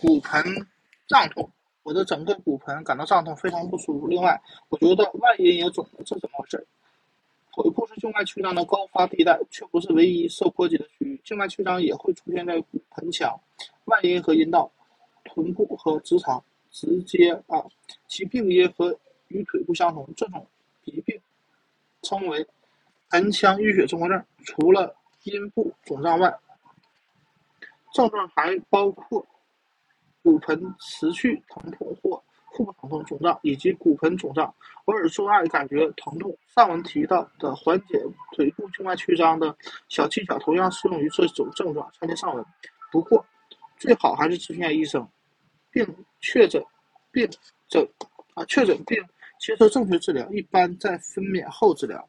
骨盆胀痛，我的整个骨盆感到胀痛，非常不舒服。另外，我觉得外阴也肿了，这怎么回事？腿部是静脉曲张的高发地带，却不是唯一受波及的区域。静脉曲张也会出现在骨盆腔、外阴和阴道、臀部和直肠，直接啊，其病因和与腿部相同。这种疾病称为盆腔淤血综合症。除了阴部肿胀外，症状还包括骨盆持续疼痛或腹部疼痛、肿胀以及骨盆肿胀，偶尔做爱感觉疼痛。上文提到的缓解腿部静脉曲张的小技巧，同样适用于这种症状。参见上文。不过，最好还是咨询下医生，并确诊并诊啊，确诊并接受正确治疗，一般在分娩后治疗。